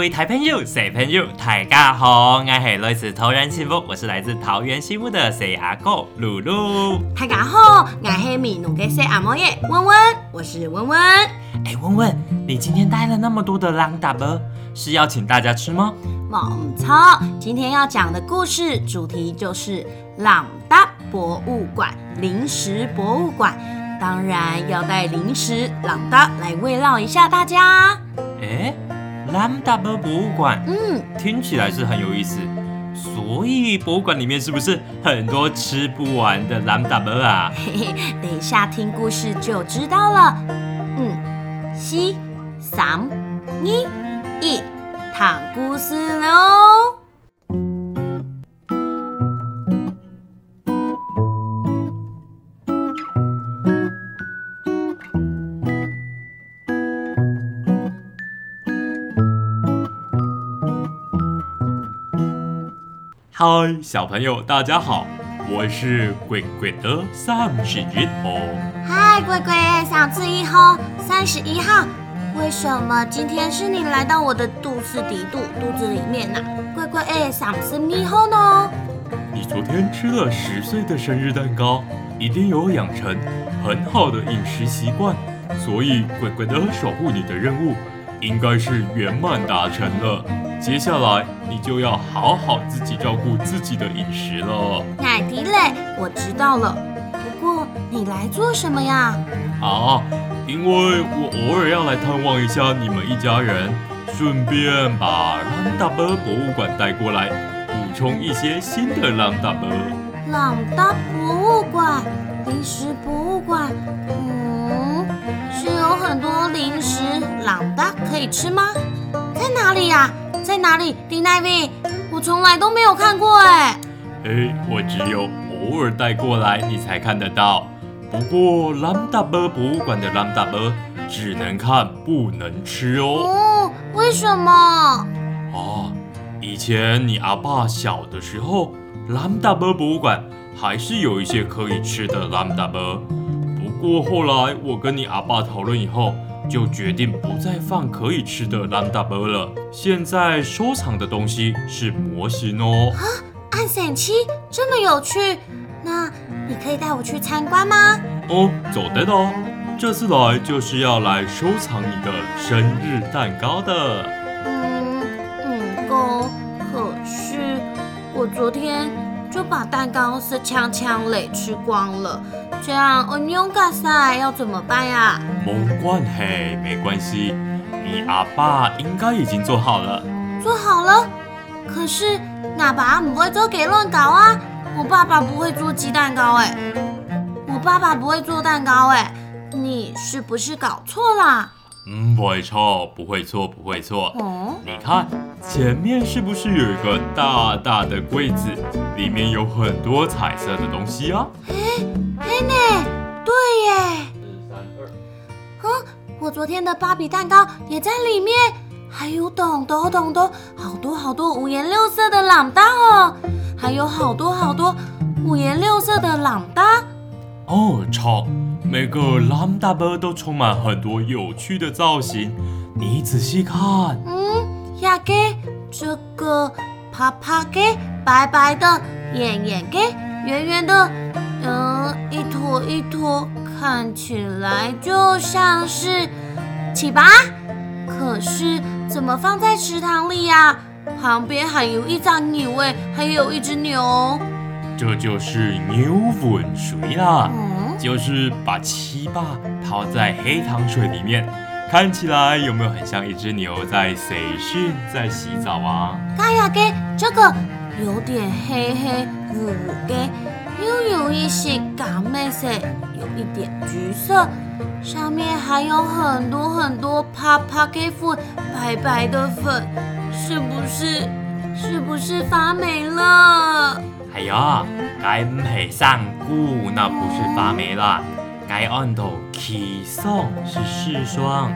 位台朋友、小朋友，大家好，我是来自桃园幸福，我是来自桃园幸福的小阿狗露露。大家好，我是米努嘅小阿嬷耶，温温，我是温温。哎，温温，你今天带了那么多的狼达波，是要请大家吃吗？没错，今天要讲的故事主题就是朗达博物馆，零食博物馆，当然要带零食朗达来慰劳一下大家。哎。Lambda 博物馆，嗯，听起来是很有意思。所以博物馆里面是不是很多吃不完的 Lambda 啊？嘿嘿，等一下听故事就知道了。嗯，西、三、二、一，躺故事喽。嗨，小朋友，大家好，我是鬼鬼的三十一号。嗨，鬼鬼，三十一号，三十一号，为什么今天是你来到我的肚子底肚肚子里面呢？鬼鬼，哎，三十一号呢？你昨天吃了十岁的生日蛋糕，一定有养成很好的饮食习惯，所以鬼鬼的守护你的任务应该是圆满达成了。接下来你就要好好自己照顾自己的饮食了。奶迪嘞，我知道了。不过你来做什么呀？啊，因为我偶尔要来探望一下你们一家人，顺便把朗达伯博物馆带过来，补充一些新的朗达伯。朗达博物馆，零食博物馆，嗯，是有很多零食朗达可以吃吗？在哪里呀？在哪里，丁奈维？我从来都没有看过哎。哎，我只有偶尔带过来，你才看得到。不过兰达伯博物馆的兰达伯只能看不能吃哦。哦，为什么？啊，以前你阿爸小的时候，兰达伯博物馆还是有一些可以吃的兰达伯。不过后来我跟你阿爸讨论以后。就决定不再放可以吃的 Lambda 波了。现在收藏的东西是模型哦。啊，暗闪七这么有趣，那你可以带我去参观吗？哦，走得哦。这次来就是要来收藏你的生日蛋糕的。嗯嗯，够。可是我昨天就把蛋糕是枪枪磊吃光了。这样，我牛咖塞要怎么办呀？没关系，没关系，你阿爸应该已经做好了。做好了？可是，阿爸不会做给乱搞啊！我爸爸不会做鸡蛋糕哎，我爸爸不会做蛋糕哎，你是不是搞错了？嗯，不会错，不会错，不会错。哦，你看前面是不是有一个大大的柜子，里面有很多彩色的东西啊？嘿呢，对耶。四三二。嗯，我昨天的芭比蛋糕也在里面，还有懂懂懂懂，好多好多五颜六色的朗达哦，还有好多好多五颜六色的朗达。哦，超，每个朗达包都充满很多有趣的造型，你仔细看。嗯，亚给这个啪啪给白白的，眼眼给圆圆的。嗯，一坨一坨，看起来就像是起巴，可是怎么放在池塘里呀？旁边还有一张牛诶，还有一只牛。这就是牛粪水啦，就是把七巴泡在黑糖水里面，看起来有没有很像一只牛在洗训，在洗澡啊？嘎呀给这个有点黑黑乌乌给。又有一些咖啡色，有一点橘色，上面还有很多很多啪啪给粉，白白的粉，是不是是不是发霉了？哎呀，该唔系上固，那不是发霉啦，该按头起霜是柿霜。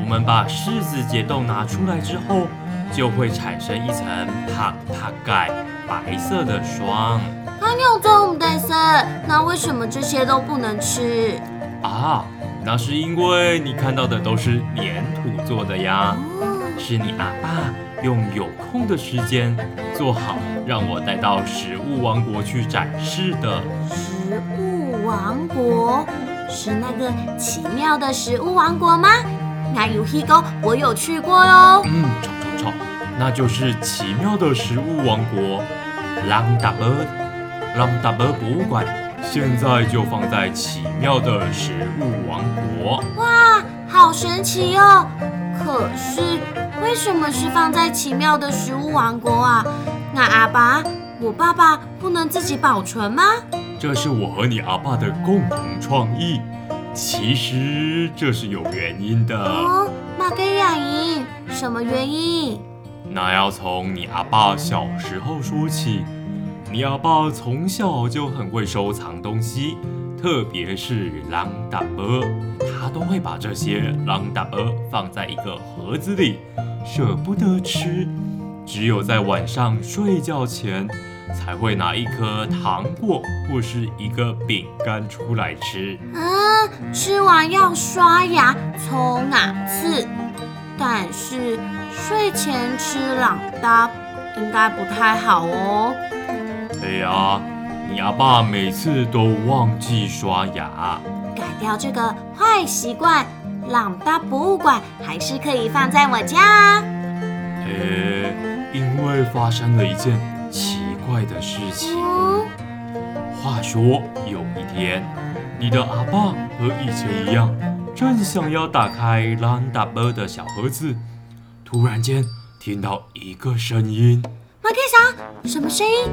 我们把柿子解冻拿出来之后，就会产生一层啪啪盖白色的霜。阿牛总得色，那为什么这些都不能吃？啊，那是因为你看到的都是粘土做的呀，哦，是你阿爸用有空的时间做好，让我带到食物王国去展示的。食物王国是那个奇妙的食物王国吗？那有黑沟我有去过哟。嗯，吵吵吵，那就是奇妙的食物王国朗达伯朗达伯博物馆，现在就放在奇妙的食物王国。哇，好神奇哦！可是为什么是放在奇妙的食物王国啊？那阿爸，我爸爸不能自己保存吗？这是我和你阿爸的共同创意。其实这是有原因的，哦，马给雅莹，什么原因？那要从你阿爸小时候说起。你阿爸从小就很会收藏东西，特别是朗达伯，他都会把这些朗达伯放在一个盒子里，舍不得吃，只有在晚上睡觉前才会拿一颗糖果或是一个饼干出来吃。嗯，吃完要刷牙、冲牙齿，但是睡前吃朗达应该不太好哦。对呀，你阿爸每次都忘记刷牙。改掉这个坏习惯，朗达博物馆还是可以放在我家啊。呃，因为发生了一件奇怪的事情。嗯，话说有一天，你的阿爸和以前一样，正想要打开朗达伯的小盒子，突然间听到一个声音，马给啥？什么声音？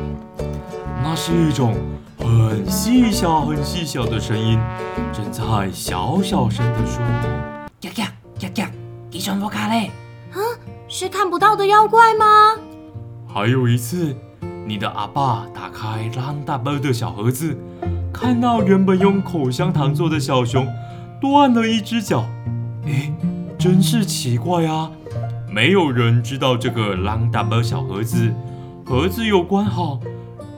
那是一种很细小、很细小的声音，正在小小声的说：“ 呀呀呀呀，吉祥佛卡嘞！”啊是看不到的妖怪吗？还有一次，你的阿爸打开朗达伯的小盒子，看到原本用口香糖做的小熊断了一只脚。诶，真是奇怪啊！没有人知道这个朗达伯小盒子，盒子有关好，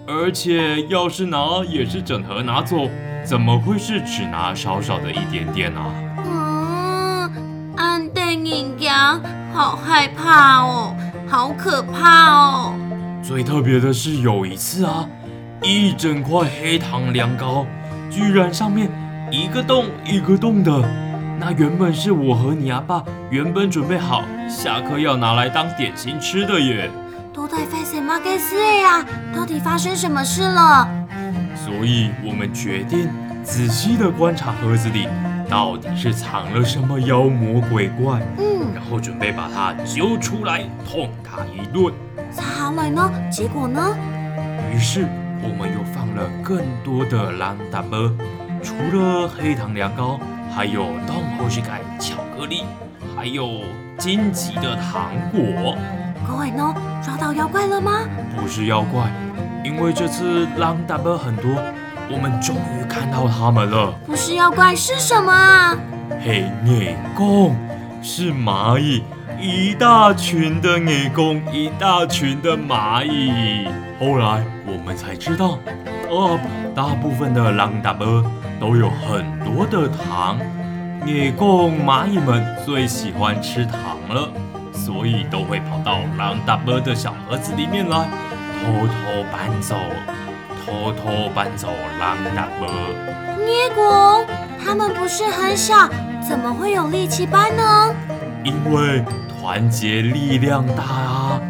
而且要是拿也是整盒拿走，怎么会是只拿少少的一点点啊？嗯，安定影阳，好害怕哦，好可怕哦。最特别的是有一次啊，一整块黑糖凉糕，居然上面一个洞一个洞的。那原本是我和你阿爸原本准备好下课要拿来当点心吃的耶，都在发生马给斯呀？到底发生什么事了？所以我们决定仔细的观察盒子里到底是藏了什么妖魔鬼怪，嗯，然后准备把它揪出来痛它一顿。后来呢？结果呢？于是我们又放了更多的朗达伯，除了黑糖凉糕，还有东后西盖巧克力，还有荆棘的糖果。各位呢？抓到妖怪了吗？不是妖怪，因为这次狼大伯很多，我们终于看到他们了。不是妖怪是什么啊？黑眼公是蚂蚁，一大群的眼公，一大群的蚂蚁。后来我们才知道，哦，大部分的狼大伯都有很多的糖，野公蚂蚁们最喜欢吃糖了，所以都会跑到狼大伯的小盒子里面来，偷偷搬走，偷偷搬走狼大伯。捏果，他们不是很小，怎么会有力气搬呢？因为团结力量大啊！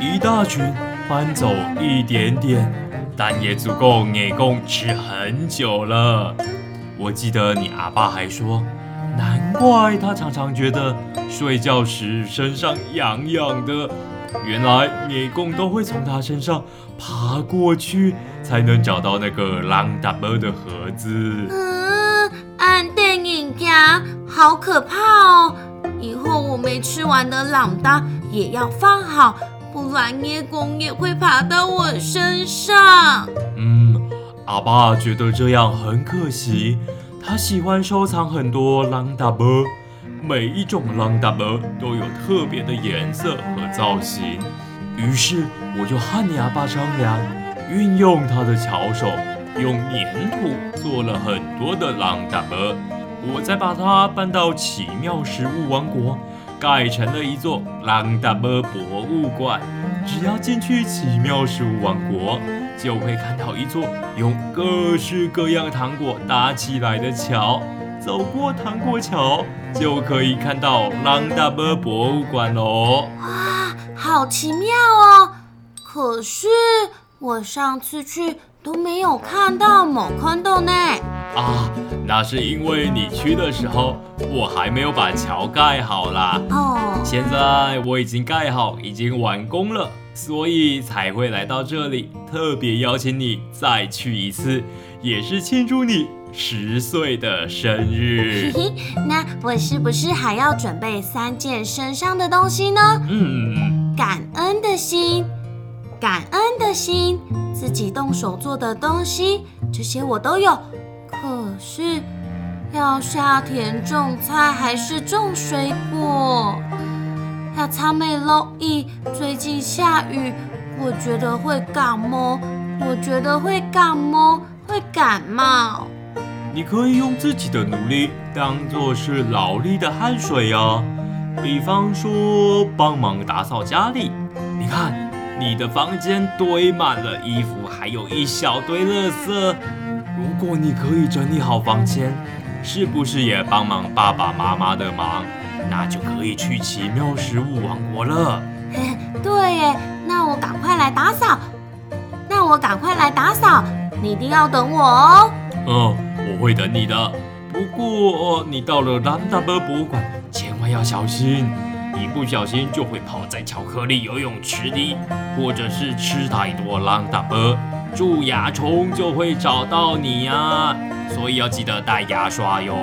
一大群搬走一点点，但也足够给公吃很久了。我记得你阿爸还说，难怪他常常觉得睡觉时身上痒痒的，原来给公都会从他身上爬过去，才能找到那个朗达伯的盒子。嗯，安定影阳，好可怕哦！以后我没吃完的朗达也要放好，不然叶公也会爬到我身上。嗯，阿爸觉得这样很可惜。他喜欢收藏很多狼达波，每一种狼达波都有特别的颜色和造型。于是我就和你阿爸商量，运用他的巧手，用粘土做了很多的狼达波。我再把它搬到奇妙食物王国，盖成了一座朗达波博物馆。只要进去奇妙食物王国，就会看到一座用各式各样糖果搭起来的桥。走过糖果桥，就可以看到朗达波博物馆喽。哇，好奇妙哦！可是我上次去都没有看到某坑洞呢。啊，那是因为你去的时候，我还没有把桥盖好啦。哦，现在我已经盖好，已经完工了，所以才会来到这里，特别邀请你再去一次，也是庆祝你十岁的生日。那我是不是还要准备三件身上的东西呢？嗯，感恩的心，感恩的心，自己动手做的东西，这些我都有。可是，要夏天种菜还是种水果？要草莓落意，最近下雨，我觉得会感冒。我觉得会感冒，会感冒。你可以用自己的努力当做是劳力的汗水呀，比方说帮忙打扫家里。你看，你的房间堆满了衣服，还有一小堆垃圾。如果你可以整理好房间，是不是也帮忙爸爸妈妈的忙？那就可以去奇妙食物王国了。对耶，那我赶快来打扫。那我赶快来打扫，你一定要等我哦。嗯，我会等你的。不过你到了兰达波博物馆，千万要小心，一不小心就会泡在巧克力游泳池里，或者是吃太多兰达波，蛀牙虫就会找到你呀。所以要记得带牙刷哟。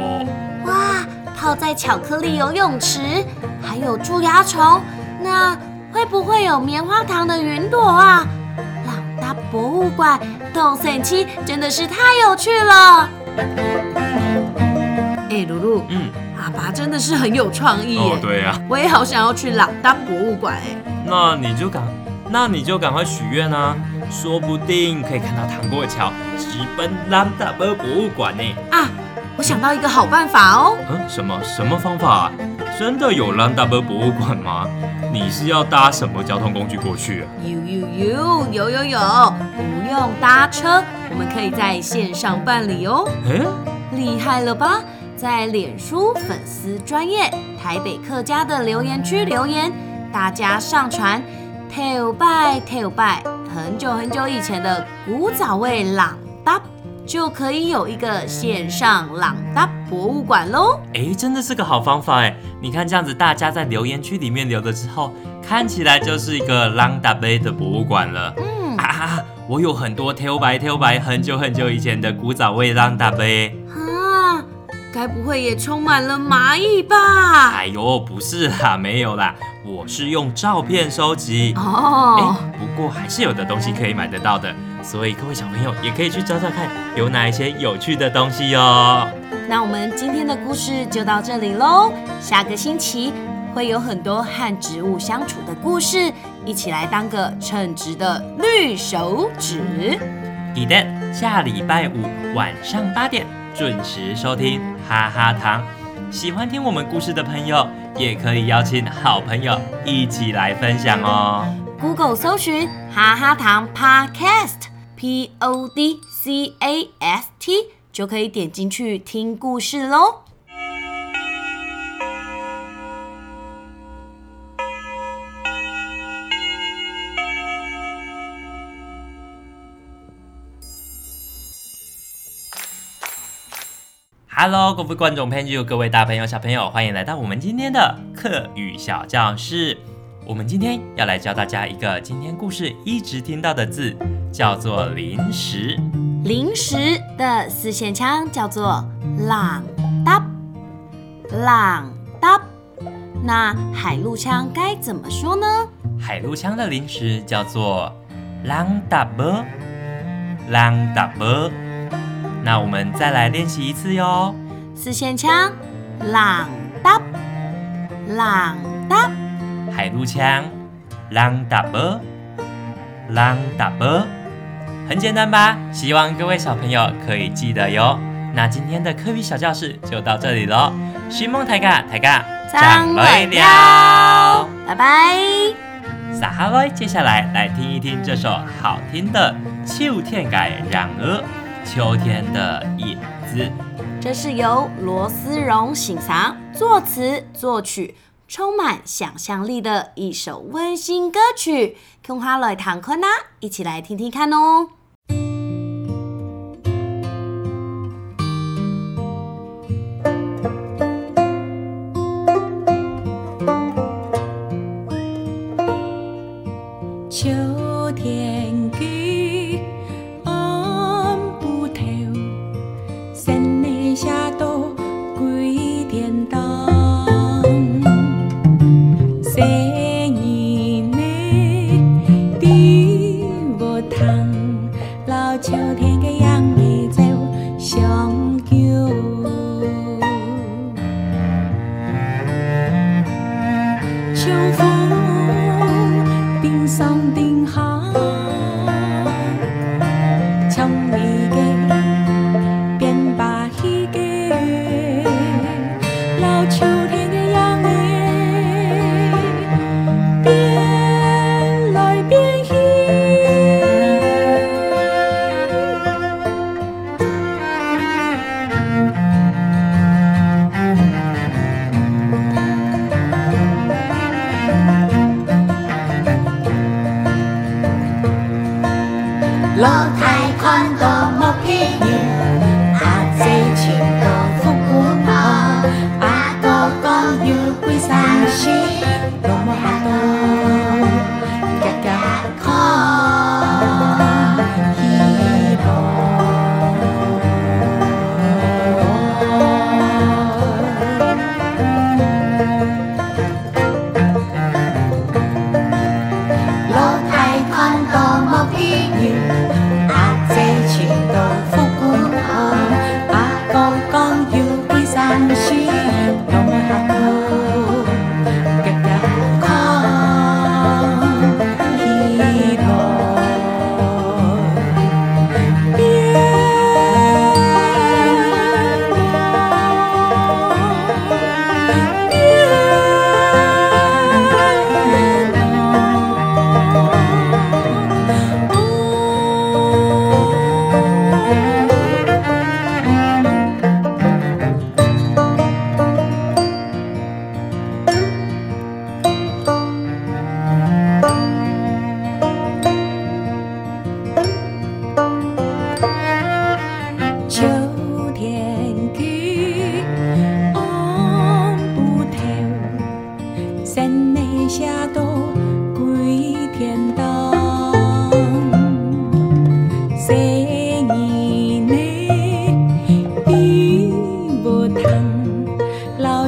哇，泡在巧克力游泳池，还有蛀牙虫，那会不会有棉花糖的云朵啊？朗达博物馆动森七真的是太有趣了。哎，露露，嗯，阿爸真的是很有创意哦耶，对呀、我也好想要去朗丹博物馆哎。那你就赶，那你就赶快许愿啊，说不定可以看到糖果桥，直奔兰达波博物馆呢。啊，我想到一个好办法哦。嗯，什么什么方法、啊？真的有兰达波博物馆吗？你是要搭什么交通工具过去啊？有有有有有有，不用搭车，我们可以在线上办理哦。哎，厉害了吧？在脸书粉丝专业台北客家的留言区留言，大家上传 tell by tell by 很久很久以前的古早味朗达，就可以有一个线上朗达博物馆喽。哎，真的是个好方法哎！你看这样子，大家在留言区里面留了之后，看起来就是一个朗达杯的博物馆了。嗯啊，我有很多 tell by tell by 很久很久以前的古早味朗达杯。啊，该不会也充满了蚂蚁吧？哎呦，不是啦，没有啦，我是用照片收集。哦哎，，不过还是有的东西可以买得到的，所以各位小朋友也可以去找找看，有哪一些有趣的东西哦。那我们今天的故事就到这里喽。下个星期会有很多和植物相处的故事，一起来当个称职的绿手指。记得下礼拜五晚上八点准时收听哈哈糖。喜欢听我们故事的朋友，也可以邀请好朋友一起来分享哦。Google 搜寻哈哈糖 Podcast，P O D C A S T，就可以点进去听故事喽。Hello，各位观众朋友，各位大朋友、小朋友，欢迎来到我们今天的课语小教室。我们今天要来教大家一个今天故事一直听到的字，叫做零食。零食的四线腔叫做朗哒，朗哒。那海陆腔该怎么说呢？海陆腔的零食叫做朗达波，朗达波。那我们再来练习一次哟。四线腔，朗哒，朗哒。海陆腔，朗达波，朗达波。很简单吧？希望各位小朋友可以记得哟。那今天的科语小教室就到这里喽。寻梦抬杠抬杠，张磊了，拜拜。撒哈喽，接下来来听一听这首好听的《秋天改让鹅》，秋天的影子。这是由罗思荣欣赏作词作曲，充满想象力的一首温馨歌曲。空花来唐坤呐，一起来听听看哦。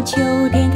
秋天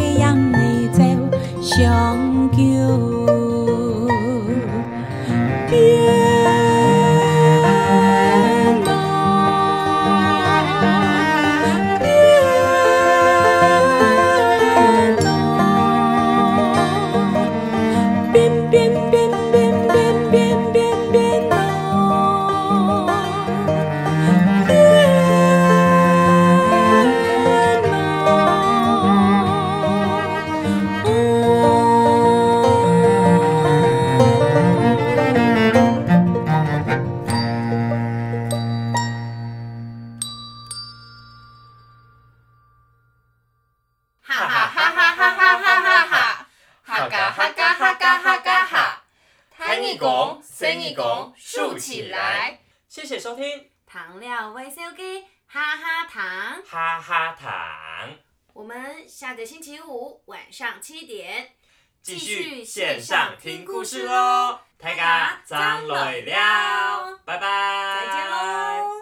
下个星期五晚上七点。继续线上听故事喽，大家张累了，拜拜，再见喽。